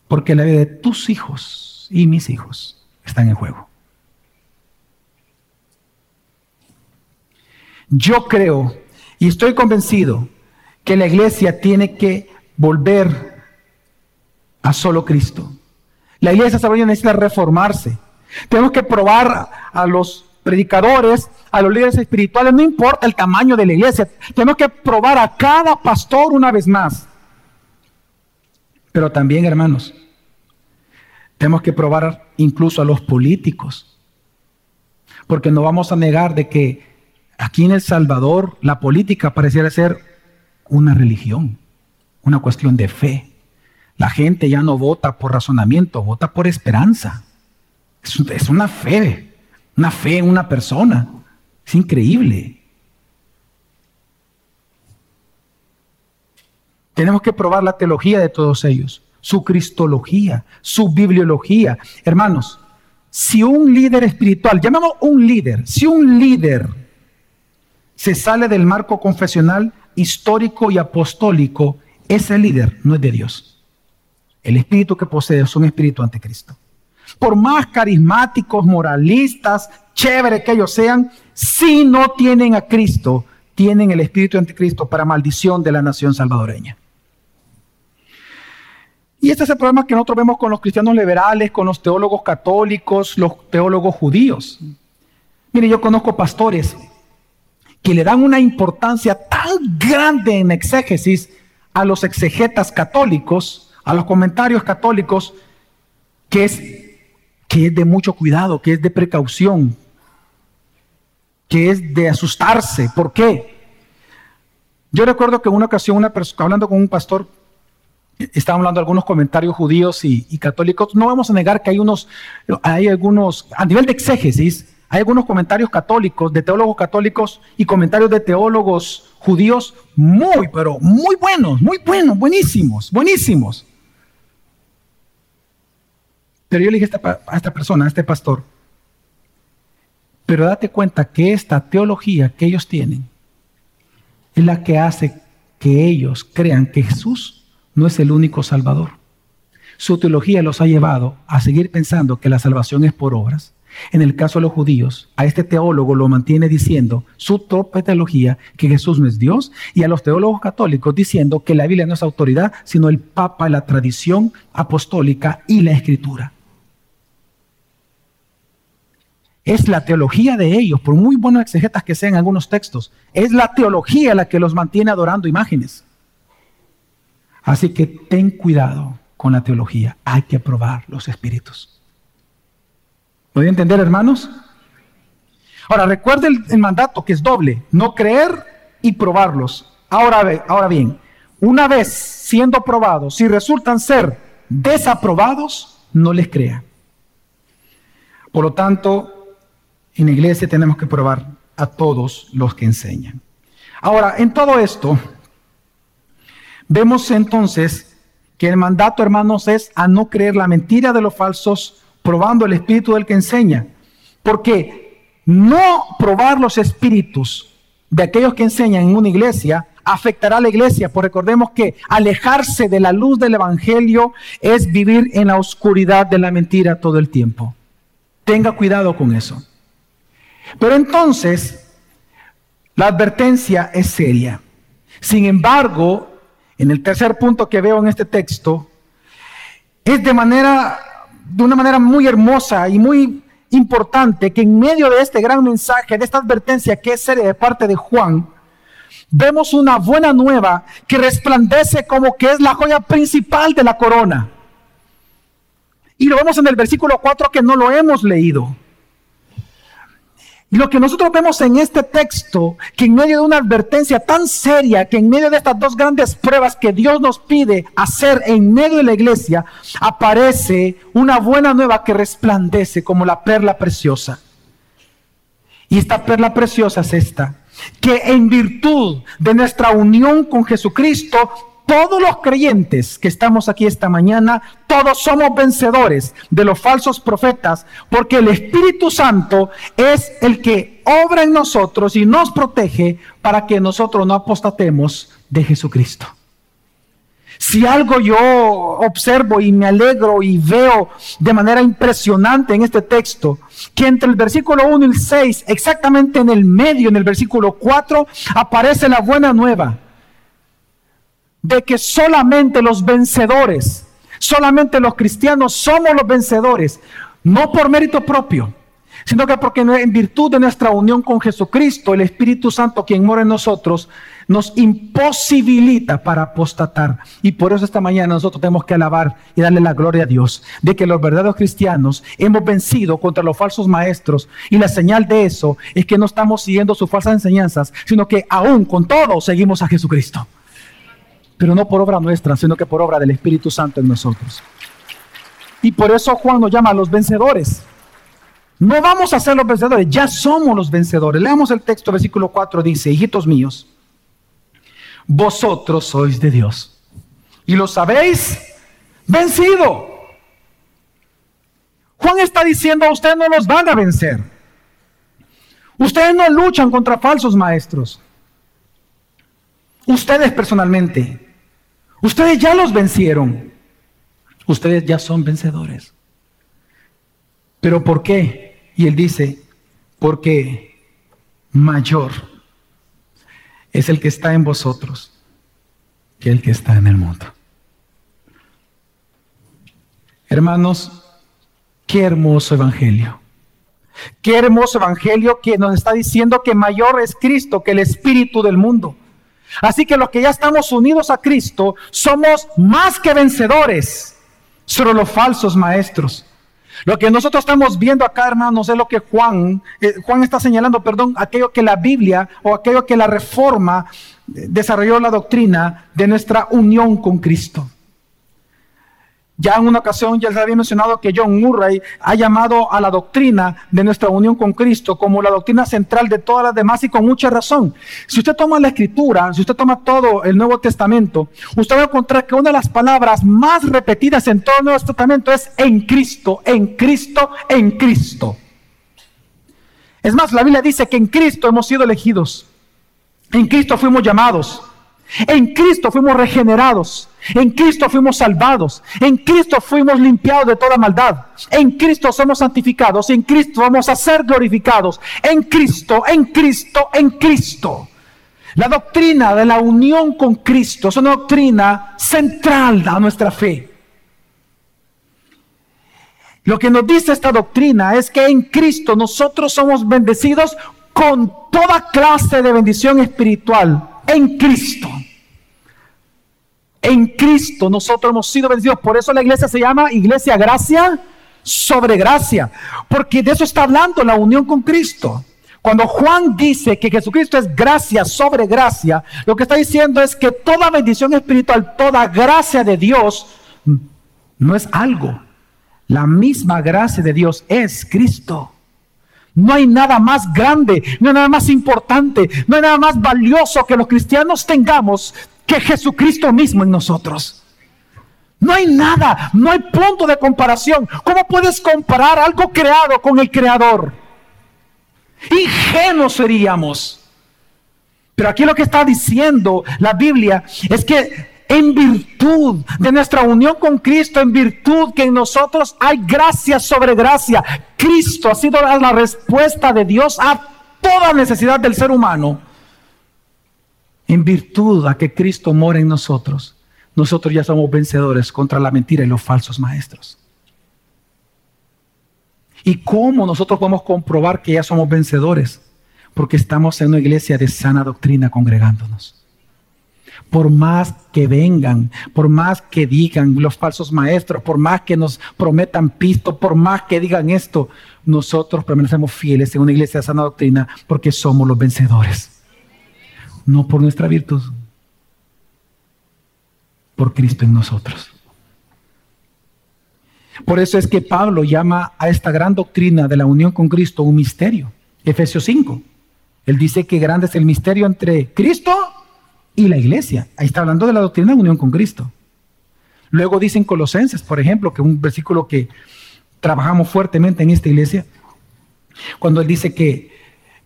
Porque la vida de tus hijos y mis hijos están en juego. Yo creo y estoy convencido que la iglesia tiene que volver a solo Cristo. La iglesia salvadoreña necesita reformarse. Tenemos que probar a los predicadores, a los líderes espirituales, no importa el tamaño de la iglesia, tenemos que probar a cada pastor una vez más. Pero también, hermanos, tenemos que probar incluso a los políticos, porque no vamos a negar de que aquí en El Salvador la política pareciera ser una religión, una cuestión de fe. La gente ya no vota por razonamiento, vota por esperanza. Es, una fe una fe en una persona. Es increíble. Tenemos que probar la teología de todos ellos, su cristología, su bibliología. Hermanos, si un líder espiritual, llamamos un líder, si un líder se sale del marco confesional, histórico y apostólico, ese líder no es de Dios. El espíritu que posee es un espíritu anticristo por más carismáticos, moralistas, chéveres que ellos sean, si no tienen a Cristo, tienen el espíritu anticristo para maldición de la nación salvadoreña. Y este es el problema que nosotros vemos con los cristianos liberales, con los teólogos católicos, los teólogos judíos. Mire, yo conozco pastores que le dan una importancia tan grande en exégesis a los exegetas católicos, a los comentarios católicos, que es que es de mucho cuidado, que es de precaución. que es de asustarse. ¿Por qué? Yo recuerdo que en una ocasión, una hablando con un pastor, estaba hablando de algunos comentarios judíos y, católicos. No vamos a negar que hay unos, hay algunos, a nivel de exégesis, hay algunos comentarios católicos, de teólogos católicos y comentarios de teólogos judíos muy, pero muy buenos, muy buenos, buenísimos, buenísimos. Pero yo le dije a esta, a esta persona, a este pastor, pero date cuenta que esta teología que ellos tienen es la que hace que ellos crean que Jesús no es el único Salvador. Su teología los ha llevado a seguir pensando que la salvación es por obras. En el caso de los judíos, a este teólogo lo mantiene diciendo su propia teología que Jesús no es Dios y a los teólogos católicos diciendo que la Biblia no es autoridad, sino el Papa, la tradición apostólica y la escritura. Es la teología de ellos, por muy buenos exegetas que sean algunos textos, es la teología la que los mantiene adorando imágenes. Así que ten cuidado con la teología, hay que probar los espíritus. ¿Puede entender, hermanos? Ahora, recuerde el, mandato que es doble, no creer y probarlos. Ahora, ahora bien, una vez siendo probados, si resultan ser desaprobados, no les crea. Por lo tanto, en la iglesia tenemos que probar a todos los que enseñan. Ahora, en todo esto, vemos entonces que el mandato, hermanos, es a no creer la mentira de los falsos, probando el espíritu del que enseña. Porque no probar los espíritus de aquellos que enseñan en una iglesia afectará a la iglesia, pues recordemos que alejarse de la luz del Evangelio es vivir en la oscuridad de la mentira todo el tiempo. Tenga cuidado con eso. Pero entonces, la advertencia es seria. Sin embargo, en el tercer punto que veo en este texto, es de manera, de una manera muy hermosa y muy importante que en medio de este gran mensaje, de esta advertencia que es seria de parte de Juan, vemos una buena nueva que resplandece como que es la joya principal de la corona. Y lo vemos en el versículo 4 que no lo hemos leído. Y lo que nosotros vemos en este texto, que en medio de una advertencia tan seria, que en medio de estas dos grandes pruebas que Dios nos pide hacer en medio de la iglesia, aparece una buena nueva que resplandece como la perla preciosa. Y esta perla preciosa es esta, que en virtud de nuestra unión con Jesucristo, todos los creyentes que estamos aquí esta mañana, todos somos vencedores de los falsos profetas, porque el Espíritu Santo es el que obra en nosotros y nos protege para que nosotros no apostatemos de Jesucristo. Si algo yo observo y me alegro y veo de manera impresionante en este texto, que entre el versículo 1 y el 6, exactamente en el medio, en el versículo 4, aparece la buena nueva de que solamente los vencedores, solamente los cristianos somos los vencedores, no por mérito propio, sino que porque en virtud de nuestra unión con Jesucristo, el Espíritu Santo, quien mora en nosotros, nos imposibilita para apostatar. Y por eso esta mañana nosotros tenemos que alabar y darle la gloria a Dios de que los verdaderos cristianos hemos vencido contra los falsos maestros. Y la señal de eso es que no estamos siguiendo sus falsas enseñanzas, sino que aún con todo seguimos a Jesucristo pero no por obra nuestra, sino que por obra del Espíritu Santo en nosotros. Y por eso Juan nos llama a los vencedores. No vamos a ser los vencedores, ya somos los vencedores. Leamos el texto, versículo 4 dice, hijitos míos, vosotros sois de Dios y los habéis vencido. Juan está diciendo, a ustedes no los van a vencer. Ustedes no luchan contra falsos maestros. Ustedes personalmente Ustedes ya los vencieron. Ustedes ya son vencedores. ¿Pero por qué? Y él dice, porque mayor es el que está en vosotros que el que está en el mundo. Hermanos, qué hermoso evangelio. Qué hermoso evangelio que nos está diciendo que mayor es Cristo que el espíritu del mundo. Así que los que ya estamos unidos a Cristo somos más que vencedores sobre los falsos maestros. Lo que nosotros estamos viendo acá, hermanos, es lo que Juan, eh, Juan está señalando, perdón, aquello que la Biblia o aquello que la reforma eh, desarrolló la doctrina de nuestra unión con Cristo. Ya en una ocasión ya les había mencionado que John Murray ha llamado a la doctrina de nuestra unión con Cristo como la doctrina central de todas las demás y con mucha razón. Si usted toma la escritura, si usted toma todo el Nuevo Testamento, usted va a encontrar que una de las palabras más repetidas en todo el Nuevo Testamento es en Cristo, en Cristo, en Cristo. Es más, la Biblia dice que en Cristo hemos sido elegidos, en Cristo fuimos llamados, en Cristo fuimos regenerados. En Cristo fuimos salvados. En Cristo fuimos limpiados de toda maldad. En Cristo somos santificados. En Cristo vamos a ser glorificados. En Cristo, en Cristo, en Cristo. La doctrina de la unión con Cristo es una doctrina central a nuestra fe. Lo que nos dice esta doctrina es que en Cristo nosotros somos bendecidos con toda clase de bendición espiritual. En Cristo. En Cristo nosotros hemos sido bendecidos. Por eso la iglesia se llama iglesia gracia sobre gracia. Porque de eso está hablando la unión con Cristo. Cuando Juan dice que Jesucristo es gracia sobre gracia, lo que está diciendo es que toda bendición espiritual, toda gracia de Dios, no es algo. La misma gracia de Dios es Cristo. No hay nada más grande, no hay nada más importante, no hay nada más valioso que los cristianos tengamos que Jesucristo mismo en nosotros. No hay nada, no hay punto de comparación. ¿Cómo puedes comparar algo creado con el creador? Ingenuos seríamos. Pero aquí lo que está diciendo la Biblia es que en virtud de nuestra unión con Cristo, en virtud que en nosotros hay gracia sobre gracia, Cristo ha sido la respuesta de Dios a toda necesidad del ser humano en virtud a que Cristo mora en nosotros, nosotros ya somos vencedores contra la mentira y los falsos maestros. ¿Y cómo nosotros podemos comprobar que ya somos vencedores? Porque estamos en una iglesia de sana doctrina congregándonos. Por más que vengan, por más que digan los falsos maestros, por más que nos prometan pisto, por más que digan esto, nosotros permanecemos fieles en una iglesia de sana doctrina porque somos los vencedores no por nuestra virtud, por Cristo en nosotros. Por eso es que Pablo llama a esta gran doctrina de la unión con Cristo un misterio. Efesios 5. Él dice que grande es el misterio entre Cristo y la iglesia. Ahí está hablando de la doctrina de unión con Cristo. Luego dicen Colosenses, por ejemplo, que un versículo que trabajamos fuertemente en esta iglesia, cuando él dice que,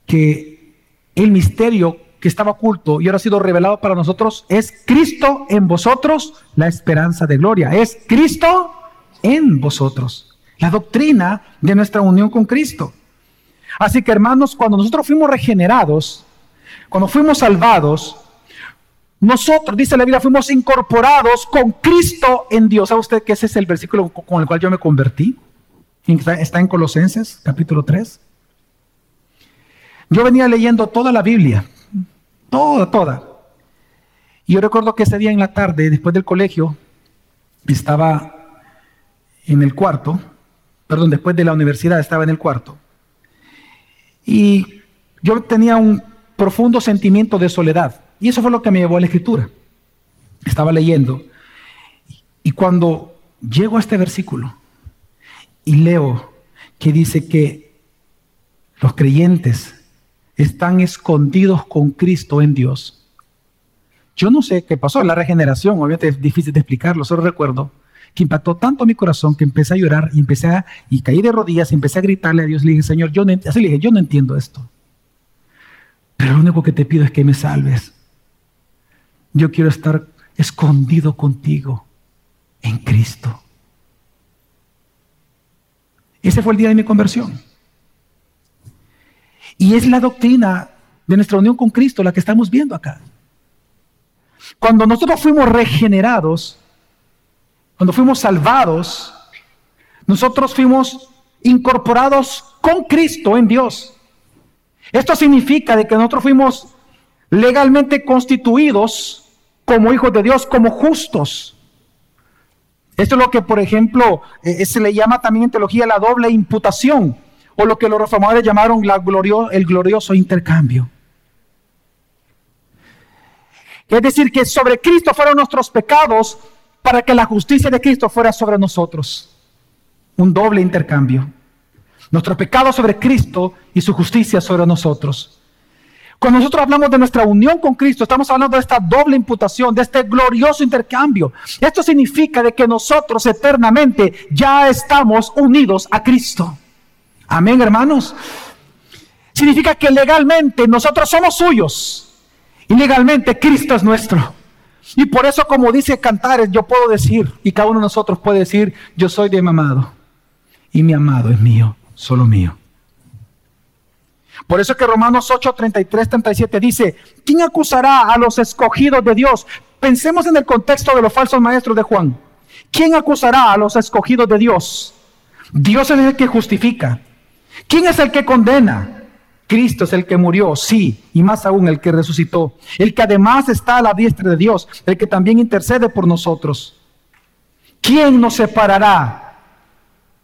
que el misterio que estaba oculto y ahora ha sido revelado para nosotros, es Cristo en vosotros, la esperanza de gloria. Es Cristo en vosotros. La doctrina de nuestra unión con Cristo. Así que hermanos, cuando nosotros fuimos regenerados, cuando fuimos salvados, nosotros, dice la Biblia, fuimos incorporados con Cristo en Dios. ¿Sabe usted que ese es el versículo con el cual yo me convertí? Está en Colosenses, capítulo 3. Yo venía leyendo toda la Biblia toda, toda. Y yo recuerdo que ese día en la tarde, después del colegio, estaba en el cuarto, perdón, después de la universidad estaba en el cuarto. Y yo tenía un profundo sentimiento de soledad. Y eso fue lo que me llevó a la escritura. Estaba leyendo. Y cuando llego a este versículo y leo que dice que los creyentes están escondidos con Cristo en Dios. Yo no sé qué pasó, la regeneración, obviamente es difícil de explicarlo, solo recuerdo que impactó tanto mi corazón que empecé a llorar y empecé a, y caí de rodillas y empecé a gritarle a Dios, le dije, Señor, yo no, así le dije, yo no entiendo esto, pero lo único que te pido es que me salves. Yo quiero estar escondido contigo en Cristo. Ese fue el día de mi conversión. Y es la doctrina de nuestra unión con Cristo la que estamos viendo acá. Cuando nosotros fuimos regenerados, cuando fuimos salvados, nosotros fuimos incorporados con Cristo en Dios. Esto significa de que nosotros fuimos legalmente constituidos como hijos de Dios, como justos. Esto es lo que, por ejemplo, eh, se le llama también en teología la doble imputación, o lo que los reformadores llamaron la el glorioso intercambio. Es decir, que sobre Cristo fueron nuestros pecados para que la justicia de Cristo fuera sobre nosotros. Un doble intercambio. Nuestro pecado sobre Cristo y su justicia sobre nosotros. Cuando nosotros hablamos de nuestra unión con Cristo, estamos hablando de esta doble imputación, de este glorioso intercambio. Esto significa de que nosotros eternamente ya estamos unidos a Cristo. Amén, hermanos. Significa que legalmente nosotros somos suyos y legalmente Cristo es nuestro. Y por eso, como dice Cantares, yo puedo decir, y cada uno de nosotros puede decir, yo soy de mi amado. Y mi amado es mío, solo mío. Por eso que Romanos 8, 33, 37 dice, ¿quién acusará a los escogidos de Dios? Pensemos en el contexto de los falsos maestros de Juan. ¿Quién acusará a los escogidos de Dios? Dios es el que justifica. ¿Quién es el que condena? Cristo es el que murió, sí, y más aún el que resucitó, el que además está a la diestra de Dios, el que también intercede por nosotros. ¿Quién nos separará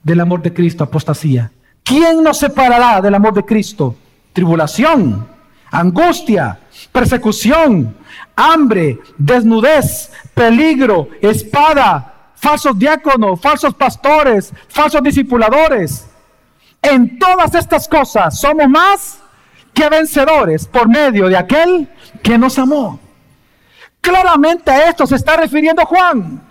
del amor de Cristo? Apostasía. ¿Quién nos separará del amor de Cristo? Tribulación, angustia, persecución, hambre, desnudez, peligro, espada, falsos diáconos, falsos pastores, falsos discipuladores. En todas estas cosas somos más que vencedores por medio de aquel que nos amó. Claramente a esto se está refiriendo Juan.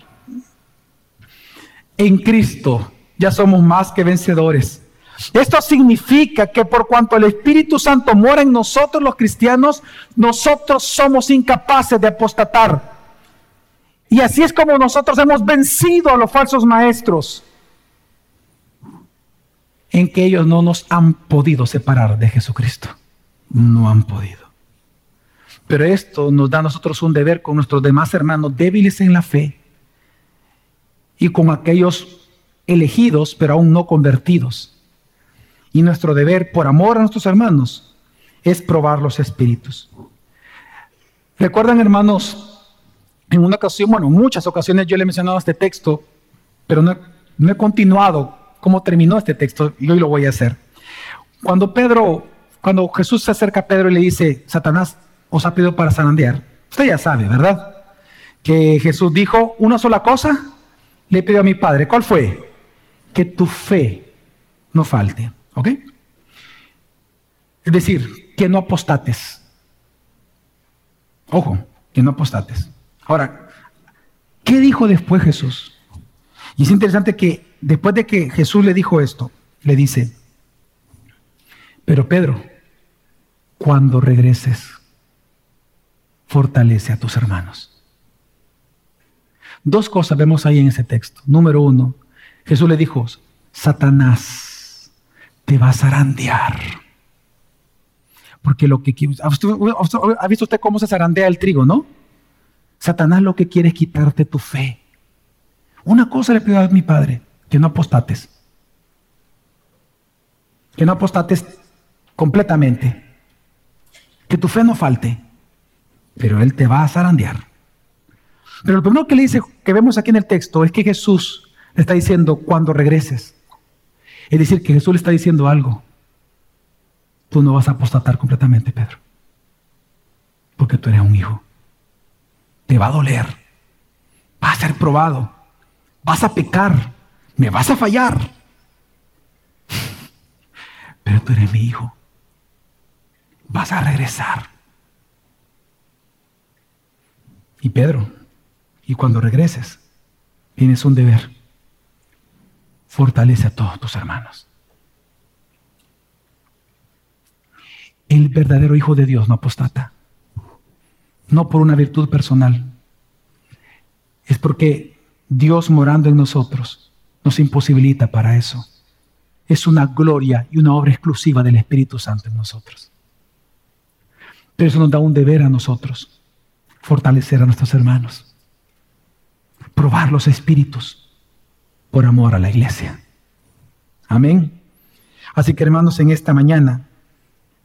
En Cristo ya somos más que vencedores. Esto significa que por cuanto el Espíritu Santo mora en nosotros los cristianos, nosotros somos incapaces de apostatar. Y así es como nosotros hemos vencido a los falsos maestros en que ellos no nos han podido separar de Jesucristo. No han podido. Pero esto nos da a nosotros un deber con nuestros demás hermanos débiles en la fe y con aquellos elegidos pero aún no convertidos. Y nuestro deber por amor a nuestros hermanos es probar los espíritus. ¿Recuerdan hermanos? En una ocasión, bueno, en muchas ocasiones yo le he mencionado este texto, pero no, no he continuado cómo terminó este texto y hoy lo voy a hacer. Cuando Pedro, cuando Jesús se acerca a Pedro y le dice, Satanás os ha pedido para zarandear, usted ya sabe, ¿verdad? Que Jesús dijo una sola cosa, le pidió a mi Padre, ¿cuál fue? Que tu fe no falte, ¿ok? Es decir, que no apostates. Ojo, que no apostates. Ahora, ¿qué dijo después Jesús? Y es interesante que después de que Jesús le dijo esto, le dice, pero Pedro, cuando regreses, fortalece a tus hermanos. Dos cosas vemos ahí en ese texto. Número uno, Jesús le dijo, Satanás te va a zarandear. Porque lo que ¿ha visto usted cómo se zarandea el trigo, no? Satanás lo que quiere es quitarte tu fe. Una cosa le pido a mi padre, que no apostates. Que no apostates completamente. Que tu fe no falte. Pero Él te va a zarandear. Pero lo primero que le dice, que vemos aquí en el texto, es que Jesús le está diciendo cuando regreses. Es decir, que Jesús le está diciendo algo. Tú no vas a apostatar completamente, Pedro. Porque tú eres un hijo. Te va a doler. Va a ser probado vas a pecar, me vas a fallar. Pero tú eres mi hijo. Vas a regresar. Y Pedro, y cuando regreses, tienes un deber. Fortalece a todos tus hermanos. El verdadero Hijo de Dios no apostata. No por una virtud personal. Es porque Dios morando en nosotros nos imposibilita para eso. Es una gloria y una obra exclusiva del Espíritu Santo en nosotros. Pero eso nos da un deber a nosotros, fortalecer a nuestros hermanos, probar los espíritus por amor a la iglesia. Amén. Así que hermanos, en esta mañana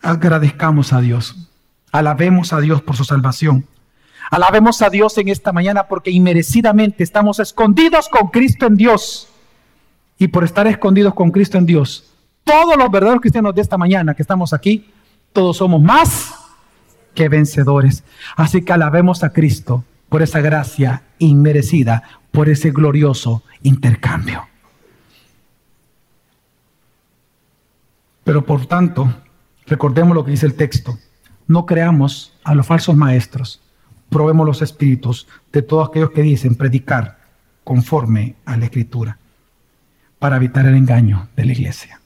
agradezcamos a Dios, alabemos a Dios por su salvación, Alabemos a Dios en esta mañana porque inmerecidamente estamos escondidos con Cristo en Dios. Y por estar escondidos con Cristo en Dios, todos los verdaderos cristianos de esta mañana que estamos aquí, todos somos más que vencedores. Así que alabemos a Cristo por esa gracia inmerecida, por ese glorioso intercambio. Pero por tanto, recordemos lo que dice el texto, no creamos a los falsos maestros, probemos los espíritus de todos aquellos que dicen predicar conforme a la escritura para evitar el engaño de la iglesia.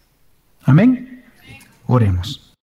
Amén. Oremos.